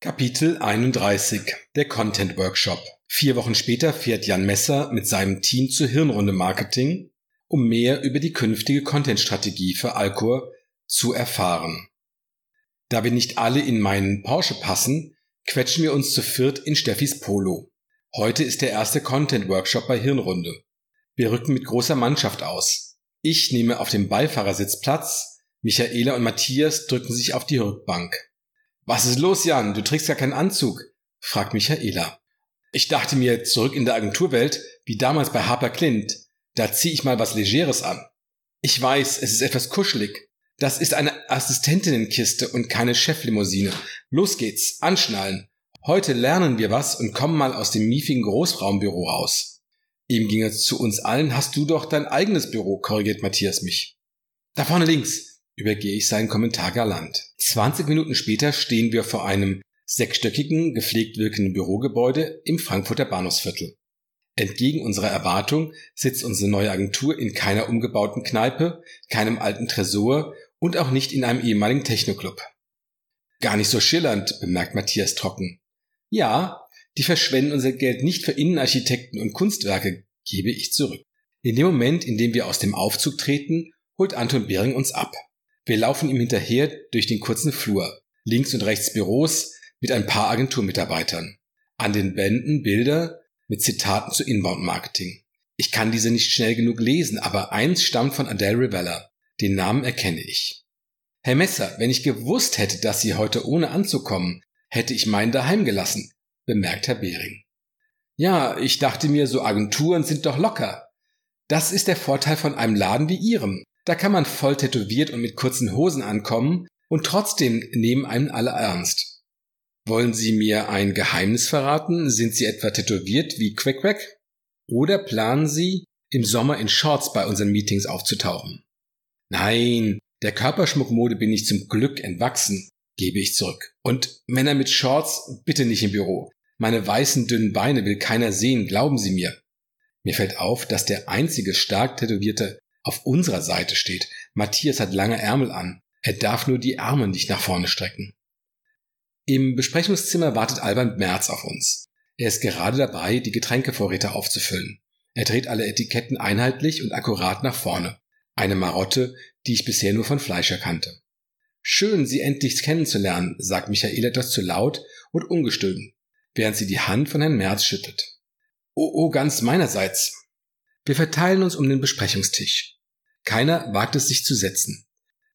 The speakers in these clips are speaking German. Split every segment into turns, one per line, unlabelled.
Kapitel 31 Der Content Workshop Vier Wochen später fährt Jan Messer mit seinem Team zur Hirnrunde Marketing, um mehr über die künftige Content-Strategie für Alcor zu erfahren. Da wir nicht alle in meinen Porsche passen, quetschen wir uns zu viert in Steffis Polo. Heute ist der erste Content-Workshop bei Hirnrunde. Wir rücken mit großer Mannschaft aus. Ich nehme auf dem Beifahrersitz Platz, Michaela und Matthias drücken sich auf die Rückbank. Was ist los, Jan? Du trägst ja keinen Anzug, fragt Michaela. Ich dachte mir, zurück in der Agenturwelt, wie damals bei Harper Clint, da zieh ich mal was Legeres an. Ich weiß, es ist etwas kuschelig. Das ist eine Assistentinnenkiste und keine Cheflimousine. Los geht's, anschnallen. Heute lernen wir was und kommen mal aus dem miefigen Großraumbüro raus. Ihm ging es zu uns allen, hast du doch dein eigenes Büro, korrigiert Matthias mich. Da vorne links, übergehe ich seinen Kommentar galant. 20 Minuten später stehen wir vor einem sechsstöckigen, gepflegt wirkenden Bürogebäude im Frankfurter Bahnhofsviertel. Entgegen unserer Erwartung sitzt unsere neue Agentur in keiner umgebauten Kneipe, keinem alten Tresor und auch nicht in einem ehemaligen Technoclub. Gar nicht so schillernd, bemerkt Matthias trocken. Ja, die verschwenden unser Geld nicht für Innenarchitekten und Kunstwerke, gebe ich zurück. In dem Moment, in dem wir aus dem Aufzug treten, holt Anton Behring uns ab. Wir laufen ihm hinterher durch den kurzen Flur. Links und rechts Büros mit ein paar Agenturmitarbeitern. An den Wänden Bilder mit Zitaten zu Inbound Marketing. Ich kann diese nicht schnell genug lesen, aber eins stammt von Adele Rivella. Den Namen erkenne ich. Herr Messer, wenn ich gewusst hätte, dass Sie heute ohne anzukommen, hätte ich meinen daheim gelassen, bemerkt Herr Behring. Ja, ich dachte mir, so Agenturen sind doch locker. Das ist der Vorteil von einem Laden wie Ihrem. Da kann man voll tätowiert und mit kurzen Hosen ankommen und trotzdem nehmen einen alle ernst. Wollen Sie mir ein Geheimnis verraten? Sind Sie etwa tätowiert wie Quack Quack? Oder planen Sie, im Sommer in Shorts bei unseren Meetings aufzutauchen? Nein, der Körperschmuckmode bin ich zum Glück entwachsen, gebe ich zurück. Und Männer mit Shorts bitte nicht im Büro. Meine weißen dünnen Beine will keiner sehen, glauben Sie mir. Mir fällt auf, dass der einzige stark tätowierte auf unserer Seite steht. Matthias hat lange Ärmel an. Er darf nur die Arme nicht nach vorne strecken. Im Besprechungszimmer wartet Albert Merz auf uns. Er ist gerade dabei, die Getränkevorräte aufzufüllen. Er dreht alle Etiketten einheitlich und akkurat nach vorne. Eine Marotte, die ich bisher nur von Fleischer kannte. Schön, Sie endlich kennenzulernen, sagt Michael etwas zu laut und ungestüm, während sie die Hand von Herrn Merz schüttelt. Oh, oh, ganz meinerseits. Wir verteilen uns um den Besprechungstisch. Keiner wagt es sich zu setzen.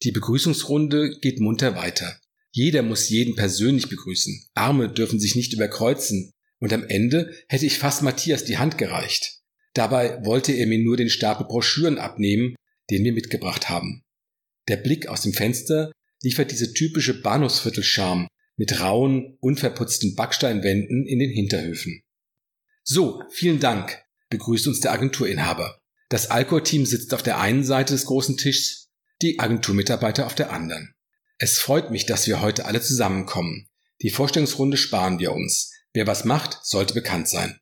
Die Begrüßungsrunde geht munter weiter. Jeder muss jeden persönlich begrüßen. Arme dürfen sich nicht überkreuzen. Und am Ende hätte ich fast Matthias die Hand gereicht. Dabei wollte er mir nur den Stapel Broschüren abnehmen, den wir mitgebracht haben. Der Blick aus dem Fenster liefert diese typische Bahnhofsviertel-Charme mit rauen, unverputzten Backsteinwänden in den Hinterhöfen. So, vielen Dank, begrüßt uns der Agenturinhaber. Das Alcor-Team sitzt auf der einen Seite des großen Tischs, die Agenturmitarbeiter auf der anderen. Es freut mich, dass wir heute alle zusammenkommen. Die Vorstellungsrunde sparen wir uns. Wer was macht, sollte bekannt sein.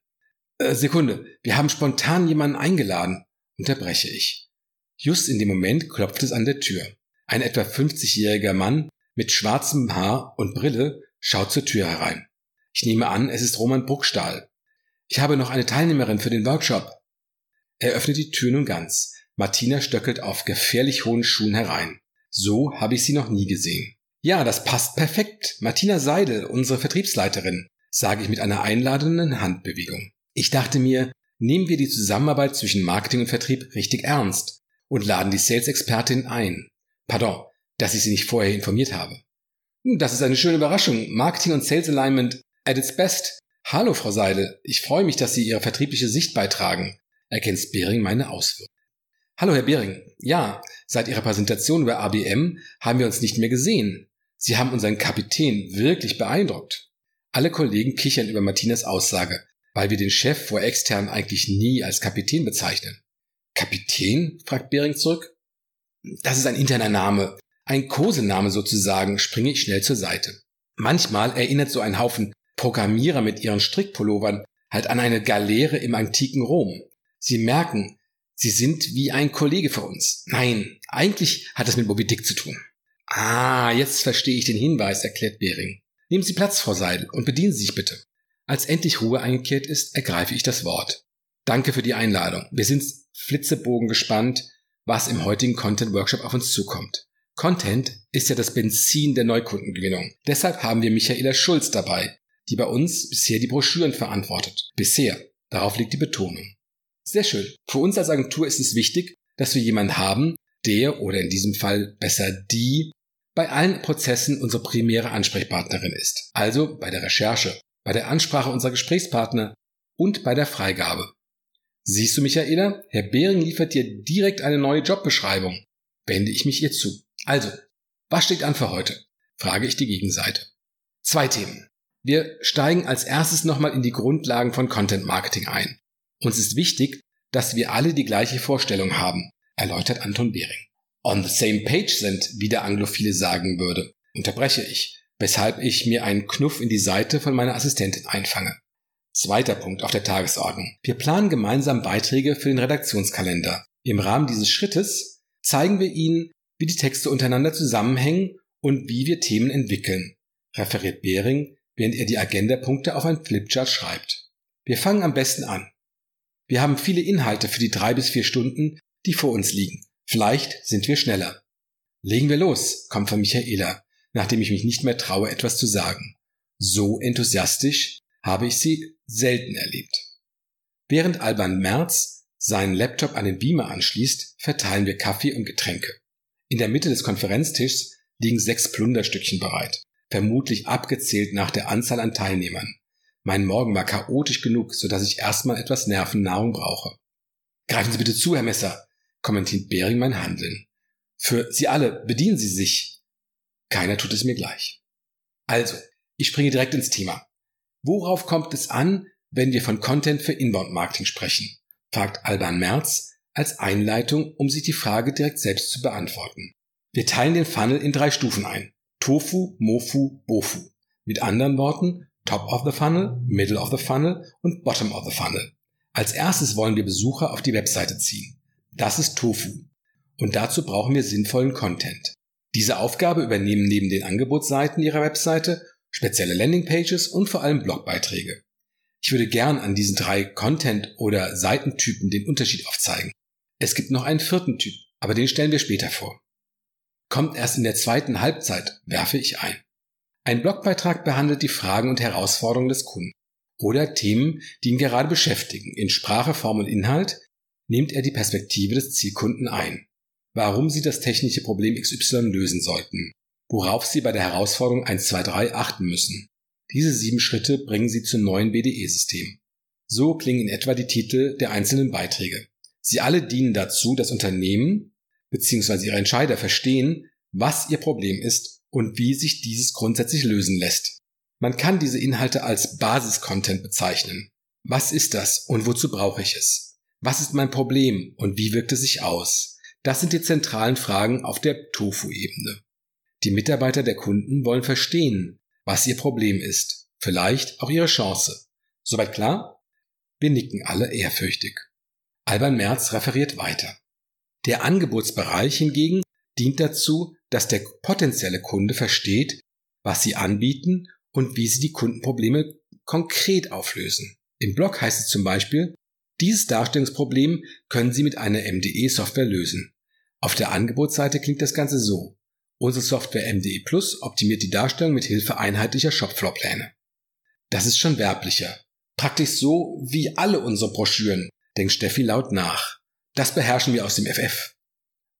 Äh, Sekunde, wir haben spontan jemanden eingeladen, unterbreche ich. Just in dem Moment klopft es an der Tür. Ein etwa 50-jähriger Mann mit schwarzem Haar und Brille schaut zur Tür herein. Ich nehme an, es ist Roman Bruckstahl. Ich habe noch eine Teilnehmerin für den Workshop. Er öffnet die Tür nun ganz. Martina stöckelt auf gefährlich hohen Schuhen herein. So habe ich sie noch nie gesehen. Ja, das passt perfekt. Martina Seidel, unsere Vertriebsleiterin, sage ich mit einer einladenden Handbewegung. Ich dachte mir, nehmen wir die Zusammenarbeit zwischen Marketing und Vertrieb richtig ernst und laden die Sales-Expertin ein. Pardon, dass ich sie nicht vorher informiert habe. Hm, das ist eine schöne Überraschung. Marketing und Sales Alignment at its best. Hallo, Frau Seidel. Ich freue mich, dass Sie Ihre vertriebliche Sicht beitragen ergänzt Behring meine Ausführungen. Hallo, Herr Behring. Ja, seit Ihrer Präsentation über ABM haben wir uns nicht mehr gesehen. Sie haben unseren Kapitän wirklich beeindruckt. Alle Kollegen kichern über Martinas Aussage, weil wir den Chef vor extern eigentlich nie als Kapitän bezeichnen. Kapitän? fragt Behring zurück. Das ist ein interner Name. Ein Kosename sozusagen, springe ich schnell zur Seite. Manchmal erinnert so ein Haufen Programmierer mit ihren Strickpullovern halt an eine Galeere im antiken Rom. Sie merken, Sie sind wie ein Kollege für uns. Nein, eigentlich hat es mit Moby Dick zu tun. Ah, jetzt verstehe ich den Hinweis, erklärt Bering. Nehmen Sie Platz, Frau Seidel, und bedienen Sie sich bitte. Als endlich Ruhe eingekehrt ist, ergreife ich das Wort. Danke für die Einladung. Wir sind flitzebogen gespannt, was im heutigen Content Workshop auf uns zukommt. Content ist ja das Benzin der Neukundengewinnung. Deshalb haben wir Michaela Schulz dabei, die bei uns bisher die Broschüren verantwortet. Bisher. Darauf liegt die Betonung. Sehr schön. Für uns als Agentur ist es wichtig, dass wir jemanden haben, der oder in diesem Fall besser die bei allen Prozessen unsere primäre Ansprechpartnerin ist. Also bei der Recherche, bei der Ansprache unserer Gesprächspartner und bei der Freigabe. Siehst du, Michaela? Herr Behring liefert dir direkt eine neue Jobbeschreibung. Wende ich mich ihr zu. Also, was steht an für heute? Frage ich die Gegenseite. Zwei Themen. Wir steigen als erstes nochmal in die Grundlagen von Content Marketing ein. Uns ist wichtig, dass wir alle die gleiche Vorstellung haben, erläutert Anton Behring. On the same page sind, wie der Anglophile sagen würde, unterbreche ich, weshalb ich mir einen Knuff in die Seite von meiner Assistentin einfange. Zweiter Punkt auf der Tagesordnung. Wir planen gemeinsam Beiträge für den Redaktionskalender. Im Rahmen dieses Schrittes zeigen wir Ihnen, wie die Texte untereinander zusammenhängen und wie wir Themen entwickeln, referiert Behring, während er die Agendapunkte auf ein Flipchart schreibt. Wir fangen am besten an. Wir haben viele Inhalte für die drei bis vier Stunden, die vor uns liegen. Vielleicht sind wir schneller. Legen wir los, kommt von Michaela, nachdem ich mich nicht mehr traue, etwas zu sagen. So enthusiastisch habe ich sie selten erlebt. Während Alban Merz seinen Laptop an den Beamer anschließt, verteilen wir Kaffee und Getränke. In der Mitte des Konferenztischs liegen sechs Plunderstückchen bereit, vermutlich abgezählt nach der Anzahl an Teilnehmern. Mein Morgen war chaotisch genug, so dass ich erstmal etwas Nervennahrung brauche. Greifen Sie bitte zu, Herr Messer, kommentiert Behring mein Handeln. Für Sie alle bedienen Sie sich. Keiner tut es mir gleich. Also, ich springe direkt ins Thema. Worauf kommt es an, wenn wir von Content für Inbound Marketing sprechen? fragt Alban Merz als Einleitung, um sich die Frage direkt selbst zu beantworten. Wir teilen den Funnel in drei Stufen ein. Tofu, Mofu, Bofu. Mit anderen Worten, Top of the Funnel, Middle of the Funnel und Bottom of the Funnel. Als erstes wollen wir Besucher auf die Webseite ziehen. Das ist Tofu. Und dazu brauchen wir sinnvollen Content. Diese Aufgabe übernehmen neben den Angebotsseiten Ihrer Webseite spezielle Landingpages und vor allem Blogbeiträge. Ich würde gern an diesen drei Content- oder Seitentypen den Unterschied aufzeigen. Es gibt noch einen vierten Typ, aber den stellen wir später vor. Kommt erst in der zweiten Halbzeit, werfe ich ein. Ein Blogbeitrag behandelt die Fragen und Herausforderungen des Kunden oder Themen, die ihn gerade beschäftigen. In Sprache, Form und Inhalt nimmt er die Perspektive des Zielkunden ein. Warum sie das technische Problem XY lösen sollten worauf Sie bei der Herausforderung 1, 2, 3 achten müssen. Diese sieben Schritte bringen Sie zum neuen BDE-System. So klingen in etwa die Titel der einzelnen Beiträge. Sie alle dienen dazu, dass Unternehmen bzw. ihre Entscheider verstehen, was ihr Problem ist und wie sich dieses grundsätzlich lösen lässt. Man kann diese Inhalte als Basis-Content bezeichnen. Was ist das und wozu brauche ich es? Was ist mein Problem und wie wirkt es sich aus? Das sind die zentralen Fragen auf der Tofu-Ebene. Die Mitarbeiter der Kunden wollen verstehen, was ihr Problem ist, vielleicht auch ihre Chance. Soweit klar? Wir nicken alle ehrfürchtig. Alban Merz referiert weiter. Der Angebotsbereich hingegen dient dazu, dass der potenzielle Kunde versteht, was sie anbieten und wie sie die Kundenprobleme konkret auflösen. Im Blog heißt es zum Beispiel, dieses Darstellungsproblem können Sie mit einer MDE-Software lösen. Auf der Angebotsseite klingt das Ganze so. Unsere Software MDE Plus optimiert die Darstellung mit Hilfe einheitlicher Shopfloorpläne. Das ist schon werblicher. Praktisch so wie alle unsere Broschüren, denkt Steffi laut nach. Das beherrschen wir aus dem FF.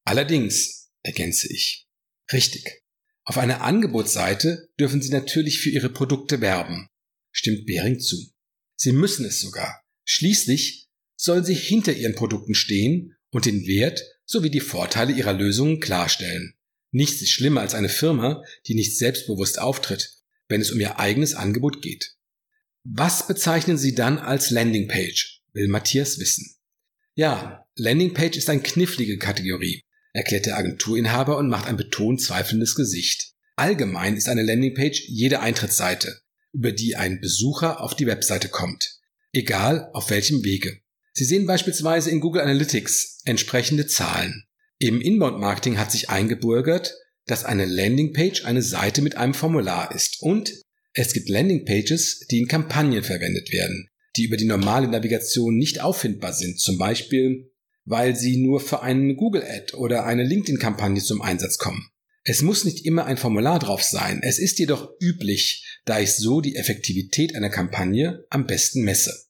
Allerdings, ergänze ich. Richtig. Auf einer Angebotsseite dürfen Sie natürlich für Ihre Produkte werben. Stimmt Behring zu. Sie müssen es sogar. Schließlich sollen Sie hinter Ihren Produkten stehen und den Wert sowie die Vorteile Ihrer Lösungen klarstellen. Nichts ist schlimmer als eine Firma, die nicht selbstbewusst auftritt, wenn es um ihr eigenes Angebot geht. Was bezeichnen Sie dann als Landingpage? will Matthias wissen. Ja, Landingpage ist eine knifflige Kategorie, erklärt der Agenturinhaber und macht ein betont zweifelndes Gesicht. Allgemein ist eine Landingpage jede Eintrittsseite, über die ein Besucher auf die Webseite kommt, egal auf welchem Wege. Sie sehen beispielsweise in Google Analytics entsprechende Zahlen. Im Inbound-Marketing hat sich eingebürgert, dass eine Landingpage eine Seite mit einem Formular ist und Es gibt Landingpages, die in Kampagnen verwendet werden, die über die normale Navigation nicht auffindbar sind, zum Beispiel weil sie nur für einen Google-Ad oder eine LinkedIn-Kampagne zum Einsatz kommen. Es muss nicht immer ein Formular drauf sein, es ist jedoch üblich, da ich so die Effektivität einer Kampagne am besten messe.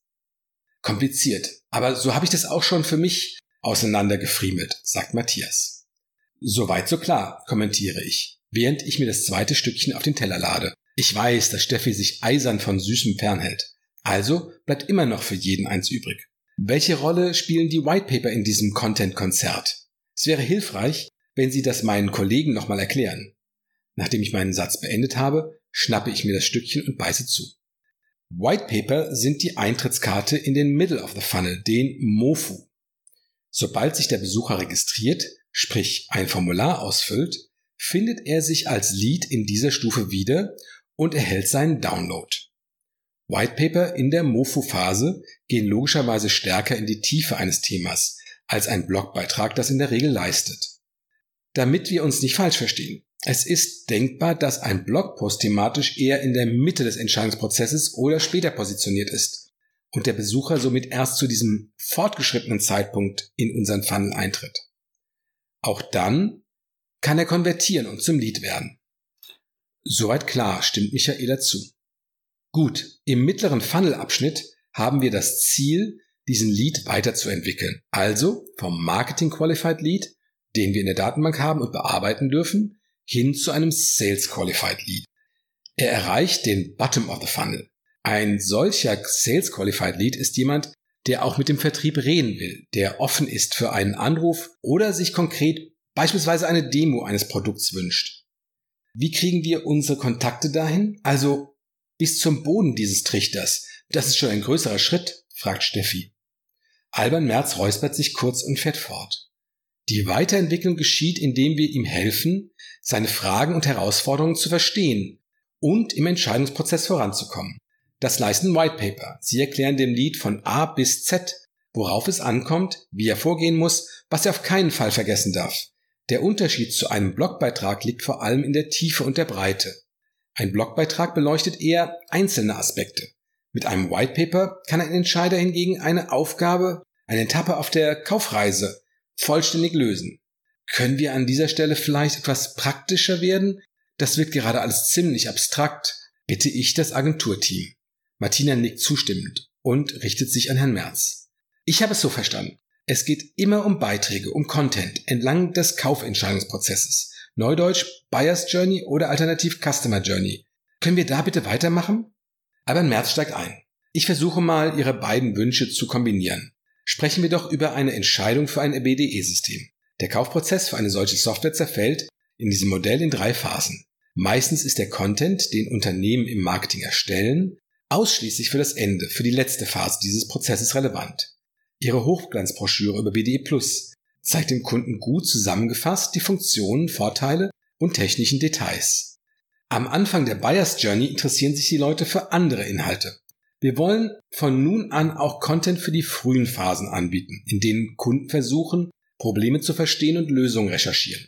Kompliziert, aber so habe ich das auch schon für mich auseinandergefriemelt, sagt Matthias. Soweit so klar, kommentiere ich, während ich mir das zweite Stückchen auf den Teller lade. Ich weiß, dass Steffi sich eisern von Süßem fernhält. Also bleibt immer noch für jeden eins übrig. Welche Rolle spielen die Whitepaper in diesem Content-Konzert? Es wäre hilfreich, wenn Sie das meinen Kollegen nochmal erklären. Nachdem ich meinen Satz beendet habe, schnappe ich mir das Stückchen und beiße zu. Whitepaper sind die Eintrittskarte in den Middle of the Funnel, den MOFU. Sobald sich der Besucher registriert, sprich ein Formular ausfüllt, findet er sich als Lead in dieser Stufe wieder und erhält seinen Download. Whitepaper in der MOFU-Phase gehen logischerweise stärker in die Tiefe eines Themas als ein Blogbeitrag das in der Regel leistet. Damit wir uns nicht falsch verstehen. Es ist denkbar, dass ein Blogpost thematisch eher in der Mitte des Entscheidungsprozesses oder später positioniert ist und der Besucher somit erst zu diesem fortgeschrittenen Zeitpunkt in unseren Funnel eintritt. Auch dann kann er konvertieren und zum Lead werden. Soweit klar, stimmt Michaela zu. Gut, im mittleren Funnel-Abschnitt haben wir das Ziel, diesen Lead weiterzuentwickeln. Also vom Marketing Qualified Lead, den wir in der Datenbank haben und bearbeiten dürfen, hin zu einem Sales Qualified Lead. Er erreicht den Bottom of the Funnel. Ein solcher Sales Qualified Lead ist jemand, der auch mit dem Vertrieb reden will, der offen ist für einen Anruf oder sich konkret beispielsweise eine Demo eines Produkts wünscht. Wie kriegen wir unsere Kontakte dahin? Also bis zum Boden dieses Trichters. Das ist schon ein größerer Schritt, fragt Steffi. Albern Merz räuspert sich kurz und fährt fort. Die Weiterentwicklung geschieht, indem wir ihm helfen, seine Fragen und Herausforderungen zu verstehen und im Entscheidungsprozess voranzukommen. Das leisten White Paper. Sie erklären dem Lied von A bis Z, worauf es ankommt, wie er vorgehen muss, was er auf keinen Fall vergessen darf. Der Unterschied zu einem Blogbeitrag liegt vor allem in der Tiefe und der Breite. Ein Blogbeitrag beleuchtet eher einzelne Aspekte. Mit einem White Paper kann ein Entscheider hingegen eine Aufgabe, eine Etappe auf der Kaufreise vollständig lösen. Können wir an dieser Stelle vielleicht etwas praktischer werden? Das wird gerade alles ziemlich abstrakt, bitte ich das Agenturteam. Martina nickt zustimmend und richtet sich an Herrn Merz. Ich habe es so verstanden. Es geht immer um Beiträge, um Content entlang des Kaufentscheidungsprozesses. Neudeutsch Buyer's Journey oder alternativ Customer Journey. Können wir da bitte weitermachen? Aber März steigt ein. Ich versuche mal, Ihre beiden Wünsche zu kombinieren. Sprechen wir doch über eine Entscheidung für ein BDE-System. Der Kaufprozess für eine solche Software zerfällt in diesem Modell in drei Phasen. Meistens ist der Content, den Unternehmen im Marketing erstellen, ausschließlich für das Ende, für die letzte Phase dieses Prozesses relevant. Ihre Hochglanzbroschüre über BDE Plus zeigt dem Kunden gut zusammengefasst die Funktionen, Vorteile und technischen Details. Am Anfang der Buyers Journey interessieren sich die Leute für andere Inhalte. Wir wollen von nun an auch Content für die frühen Phasen anbieten, in denen Kunden versuchen, Probleme zu verstehen und Lösungen recherchieren.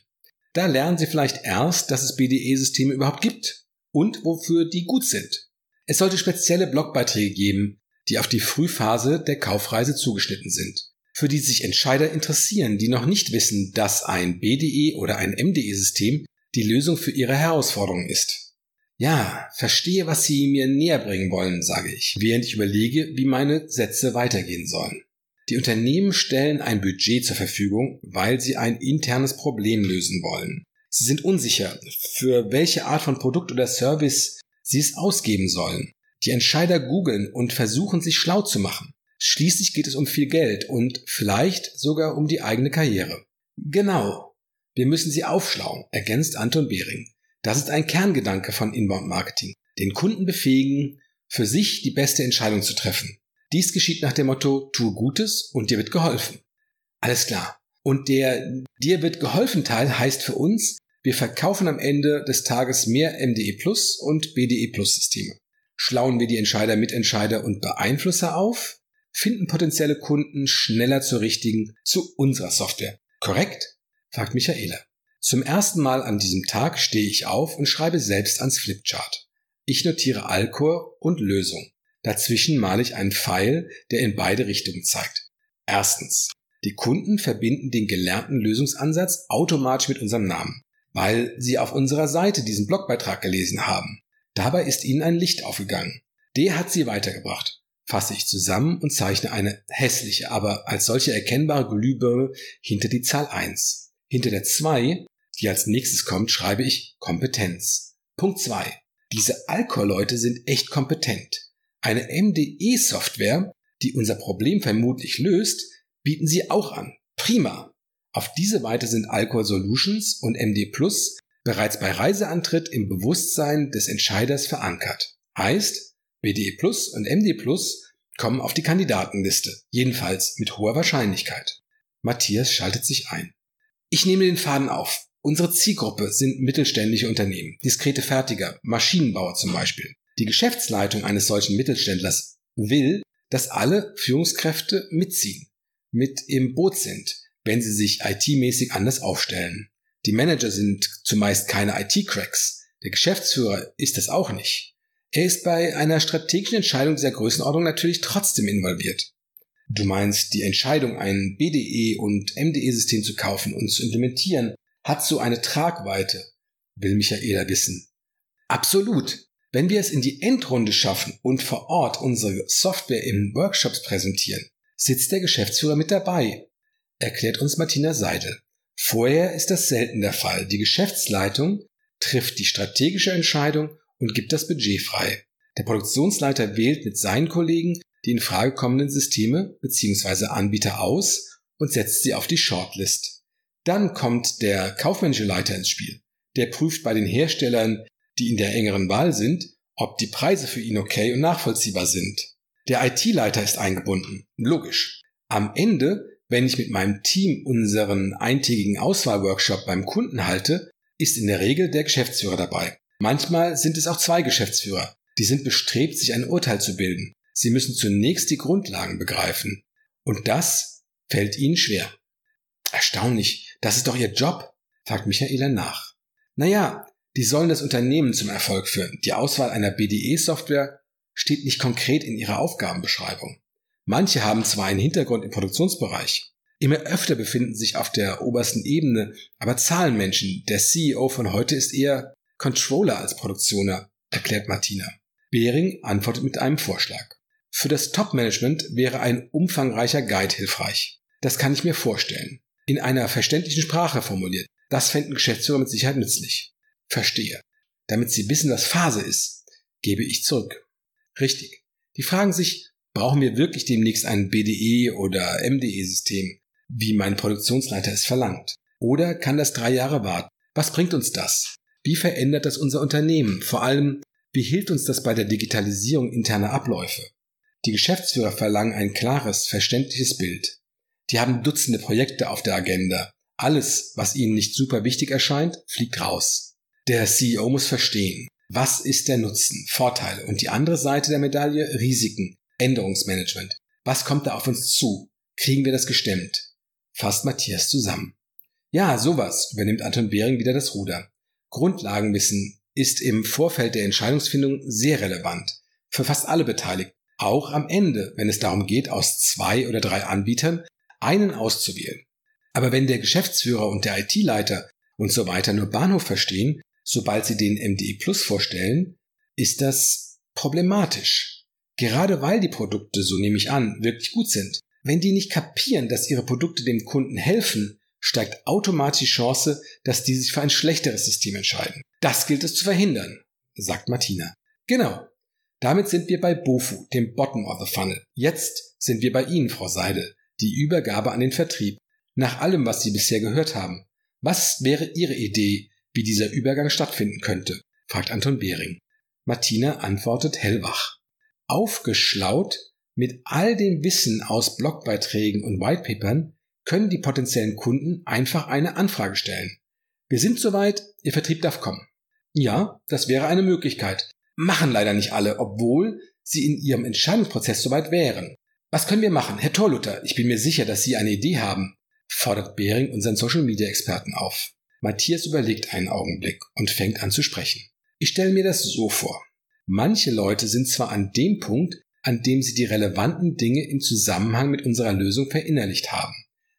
Da lernen sie vielleicht erst, dass es BDE-Systeme überhaupt gibt und wofür die gut sind. Es sollte spezielle Blogbeiträge geben, die auf die Frühphase der Kaufreise zugeschnitten sind für die sich Entscheider interessieren, die noch nicht wissen, dass ein BDE oder ein MDE-System die Lösung für ihre Herausforderungen ist. Ja, verstehe, was Sie mir näher bringen wollen, sage ich, während ich überlege, wie meine Sätze weitergehen sollen. Die Unternehmen stellen ein Budget zur Verfügung, weil sie ein internes Problem lösen wollen. Sie sind unsicher, für welche Art von Produkt oder Service sie es ausgeben sollen. Die Entscheider googeln und versuchen sich schlau zu machen. Schließlich geht es um viel Geld und vielleicht sogar um die eigene Karriere. Genau. Wir müssen sie aufschlauen, ergänzt Anton Behring. Das ist ein Kerngedanke von Inbound Marketing. Den Kunden befähigen, für sich die beste Entscheidung zu treffen. Dies geschieht nach dem Motto, tue Gutes und dir wird geholfen. Alles klar. Und der dir wird geholfen Teil heißt für uns, wir verkaufen am Ende des Tages mehr MDE Plus und BDE Plus Systeme. Schlauen wir die Entscheider, Mitentscheider und Beeinflusser auf? Finden potenzielle Kunden schneller zur richtigen, zu unserer Software. Korrekt? fragt Michaela. Zum ersten Mal an diesem Tag stehe ich auf und schreibe selbst ans Flipchart. Ich notiere Alkor und Lösung. Dazwischen male ich einen Pfeil, der in beide Richtungen zeigt. Erstens. Die Kunden verbinden den gelernten Lösungsansatz automatisch mit unserem Namen, weil sie auf unserer Seite diesen Blogbeitrag gelesen haben. Dabei ist ihnen ein Licht aufgegangen. Der hat sie weitergebracht. Fasse ich zusammen und zeichne eine hässliche, aber als solche erkennbare Glühbirne hinter die Zahl 1. Hinter der 2, die als nächstes kommt, schreibe ich Kompetenz. Punkt 2. Diese Alkohol-Leute sind echt kompetent. Eine MDE-Software, die unser Problem vermutlich löst, bieten sie auch an. Prima. Auf diese Weise sind Alcohol Solutions und MD Plus bereits bei Reiseantritt im Bewusstsein des Entscheiders verankert. Heißt, BDE Plus und MD Plus kommen auf die Kandidatenliste, jedenfalls mit hoher Wahrscheinlichkeit. Matthias schaltet sich ein. Ich nehme den Faden auf. Unsere Zielgruppe sind mittelständische Unternehmen, diskrete Fertiger, Maschinenbauer zum Beispiel. Die Geschäftsleitung eines solchen Mittelständlers will, dass alle Führungskräfte mitziehen, mit im Boot sind, wenn sie sich IT-mäßig anders aufstellen. Die Manager sind zumeist keine IT-Cracks. Der Geschäftsführer ist es auch nicht. Er ist bei einer strategischen Entscheidung dieser Größenordnung natürlich trotzdem involviert. Du meinst, die Entscheidung, ein BDE und MDE-System zu kaufen und zu implementieren, hat so eine Tragweite, will Michaela wissen. Absolut. Wenn wir es in die Endrunde schaffen und vor Ort unsere Software in Workshops präsentieren, sitzt der Geschäftsführer mit dabei, erklärt uns Martina Seidel. Vorher ist das selten der Fall. Die Geschäftsleitung trifft die strategische Entscheidung und gibt das Budget frei. Der Produktionsleiter wählt mit seinen Kollegen die in Frage kommenden Systeme bzw. Anbieter aus und setzt sie auf die Shortlist. Dann kommt der kaufmännische Leiter ins Spiel. Der prüft bei den Herstellern die in der engeren Wahl sind, ob die Preise für ihn okay und nachvollziehbar sind. Der IT-Leiter ist eingebunden. Logisch. Am Ende, wenn ich mit meinem Team unseren eintägigen Auswahlworkshop beim Kunden halte, ist in der Regel der Geschäftsführer dabei. Manchmal sind es auch zwei Geschäftsführer. Die sind bestrebt, sich ein Urteil zu bilden. Sie müssen zunächst die Grundlagen begreifen. Und das fällt ihnen schwer. Erstaunlich, das ist doch ihr Job, fragt Michaela nach. Naja, die sollen das Unternehmen zum Erfolg führen. Die Auswahl einer BDE-Software steht nicht konkret in ihrer Aufgabenbeschreibung. Manche haben zwar einen Hintergrund im Produktionsbereich, immer öfter befinden sich auf der obersten Ebene, aber Zahlenmenschen. Der CEO von heute ist eher Controller als Produktioner, erklärt Martina. Behring antwortet mit einem Vorschlag. Für das Top-Management wäre ein umfangreicher Guide hilfreich. Das kann ich mir vorstellen. In einer verständlichen Sprache formuliert. Das fänden Geschäftsführer mit Sicherheit nützlich. Verstehe. Damit Sie wissen, was Phase ist, gebe ich zurück. Richtig. Die fragen sich, brauchen wir wirklich demnächst ein BDE oder MDE-System, wie mein Produktionsleiter es verlangt? Oder kann das drei Jahre warten? Was bringt uns das? Wie verändert das unser Unternehmen? Vor allem, wie hilft uns das bei der Digitalisierung interner Abläufe? Die Geschäftsführer verlangen ein klares, verständliches Bild. Die haben Dutzende Projekte auf der Agenda. Alles, was ihnen nicht super wichtig erscheint, fliegt raus. Der CEO muss verstehen, was ist der Nutzen, Vorteile und die andere Seite der Medaille Risiken, Änderungsmanagement. Was kommt da auf uns zu? Kriegen wir das gestemmt? Fasst Matthias zusammen. Ja, sowas übernimmt Anton Behring wieder das Ruder. Grundlagenwissen ist im Vorfeld der Entscheidungsfindung sehr relevant. Für fast alle Beteiligten. Auch am Ende, wenn es darum geht, aus zwei oder drei Anbietern einen auszuwählen. Aber wenn der Geschäftsführer und der IT-Leiter und so weiter nur Bahnhof verstehen, sobald sie den MDE Plus vorstellen, ist das problematisch. Gerade weil die Produkte, so nehme ich an, wirklich gut sind. Wenn die nicht kapieren, dass ihre Produkte dem Kunden helfen, steigt automatisch die Chance, dass die sich für ein schlechteres System entscheiden. Das gilt es zu verhindern, sagt Martina. Genau. Damit sind wir bei Bofu, dem Bottom of the Funnel. Jetzt sind wir bei Ihnen, Frau Seidel, die Übergabe an den Vertrieb. Nach allem, was Sie bisher gehört haben. Was wäre Ihre Idee, wie dieser Übergang stattfinden könnte, fragt Anton Behring. Martina antwortet hellwach. Aufgeschlaut mit all dem Wissen aus Blogbeiträgen und Whitepapern können die potenziellen Kunden einfach eine Anfrage stellen. Wir sind soweit, Ihr Vertrieb darf kommen. Ja, das wäre eine Möglichkeit. Machen leider nicht alle, obwohl sie in ihrem Entscheidungsprozess soweit wären. Was können wir machen? Herr Torluther, ich bin mir sicher, dass Sie eine Idee haben, fordert Behring unseren Social Media Experten auf. Matthias überlegt einen Augenblick und fängt an zu sprechen. Ich stelle mir das so vor. Manche Leute sind zwar an dem Punkt, an dem sie die relevanten Dinge im Zusammenhang mit unserer Lösung verinnerlicht haben.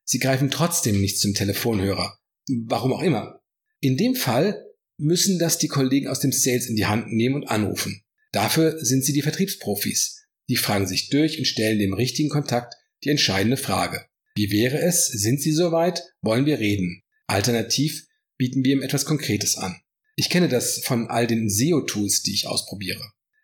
Sie greifen trotzdem nicht zum Telefonhörer. Warum auch immer. In dem Fall müssen das die Kollegen aus dem Sales in die Hand nehmen und anrufen. Dafür sind sie die Vertriebsprofis. Die fragen sich durch und stellen dem richtigen Kontakt die entscheidende Frage. Wie wäre es? Sind Sie soweit? Wollen wir reden? Alternativ bieten wir ihm etwas Konkretes an. Ich kenne das von all den SEO-Tools, die ich ausprobiere.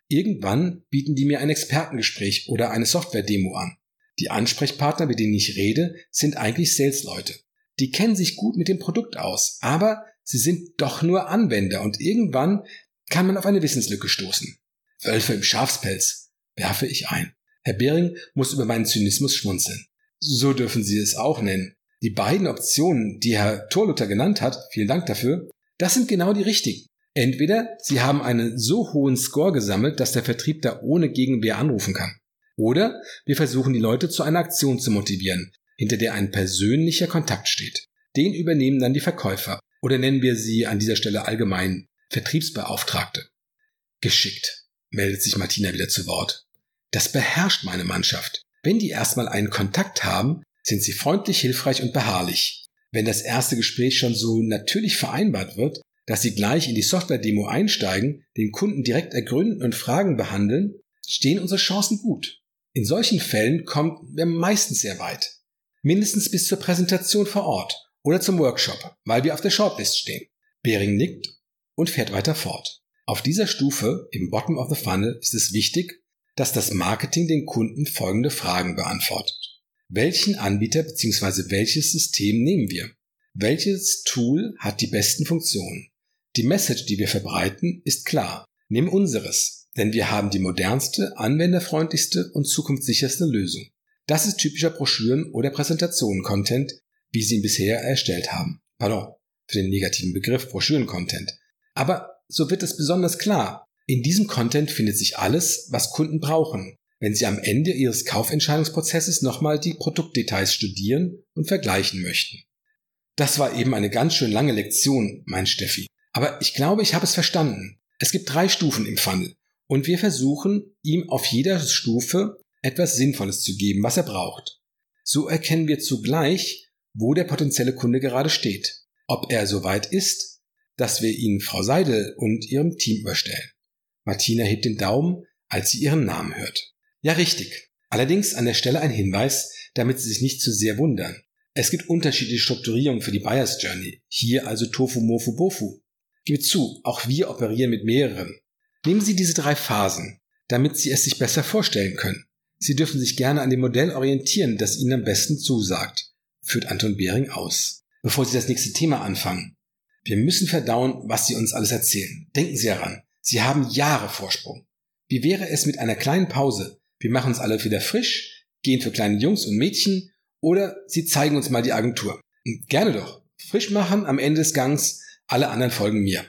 Irgendwann bieten die mir ein Expertengespräch oder eine Software-Demo an. Die Ansprechpartner, mit denen ich rede, sind eigentlich Sales-Leute. Die kennen sich gut mit dem Produkt aus, aber sie sind doch nur Anwender und irgendwann kann man auf eine Wissenslücke stoßen. Wölfe im Schafspelz, werfe ich ein. Herr Behring muss über meinen Zynismus schmunzeln. So dürfen Sie es auch nennen. Die beiden Optionen, die Herr Torluther genannt hat, vielen Dank dafür, das sind genau die richtigen. Entweder Sie haben einen so hohen Score gesammelt, dass der Vertrieb da ohne Gegenwehr anrufen kann. Oder wir versuchen die Leute zu einer Aktion zu motivieren, hinter der ein persönlicher Kontakt steht. Den übernehmen dann die Verkäufer. Oder nennen wir sie an dieser Stelle allgemein Vertriebsbeauftragte. Geschickt, meldet sich Martina wieder zu Wort. Das beherrscht meine Mannschaft. Wenn die erstmal einen Kontakt haben, sind sie freundlich, hilfreich und beharrlich. Wenn das erste Gespräch schon so natürlich vereinbart wird, dass sie gleich in die Software-Demo einsteigen, den Kunden direkt ergründen und Fragen behandeln, stehen unsere Chancen gut. In solchen Fällen kommt wir meistens sehr weit. Mindestens bis zur Präsentation vor Ort oder zum Workshop, weil wir auf der Shortlist stehen. Bering nickt und fährt weiter fort. Auf dieser Stufe, im Bottom of the Funnel, ist es wichtig, dass das Marketing den Kunden folgende Fragen beantwortet. Welchen Anbieter bzw. welches System nehmen wir? Welches Tool hat die besten Funktionen? Die Message, die wir verbreiten, ist klar. Nimm unseres, denn wir haben die modernste, anwenderfreundlichste und zukunftssicherste Lösung. Das ist typischer Broschüren- oder Präsentationen-Content, wie sie ihn bisher erstellt haben. Pardon, für den negativen Begriff Broschüren-Content. Aber so wird es besonders klar. In diesem Content findet sich alles, was Kunden brauchen, wenn sie am Ende ihres Kaufentscheidungsprozesses nochmal die Produktdetails studieren und vergleichen möchten. Das war eben eine ganz schön lange Lektion, mein Steffi. Aber ich glaube, ich habe es verstanden. Es gibt drei Stufen im Funnel und wir versuchen, ihm auf jeder Stufe etwas Sinnvolles zu geben, was er braucht. So erkennen wir zugleich, wo der potenzielle Kunde gerade steht. Ob er so weit ist, dass wir ihn Frau Seidel und ihrem Team überstellen. Martina hebt den Daumen, als sie ihren Namen hört. Ja, richtig. Allerdings an der Stelle ein Hinweis, damit Sie sich nicht zu sehr wundern. Es gibt unterschiedliche Strukturierungen für die Buyers Journey. Hier also Tofu, Mofu, Bofu. Gebe zu, auch wir operieren mit mehreren. Nehmen Sie diese drei Phasen, damit Sie es sich besser vorstellen können. Sie dürfen sich gerne an dem Modell orientieren, das Ihnen am besten zusagt, führt Anton Behring aus. Bevor Sie das nächste Thema anfangen. Wir müssen verdauen, was Sie uns alles erzählen. Denken Sie daran, Sie haben Jahre Vorsprung. Wie wäre es mit einer kleinen Pause? Wir machen uns alle wieder frisch, gehen für kleine Jungs und Mädchen oder Sie zeigen uns mal die Agentur. Gerne doch. Frisch machen am Ende des Gangs, alle anderen folgen mir.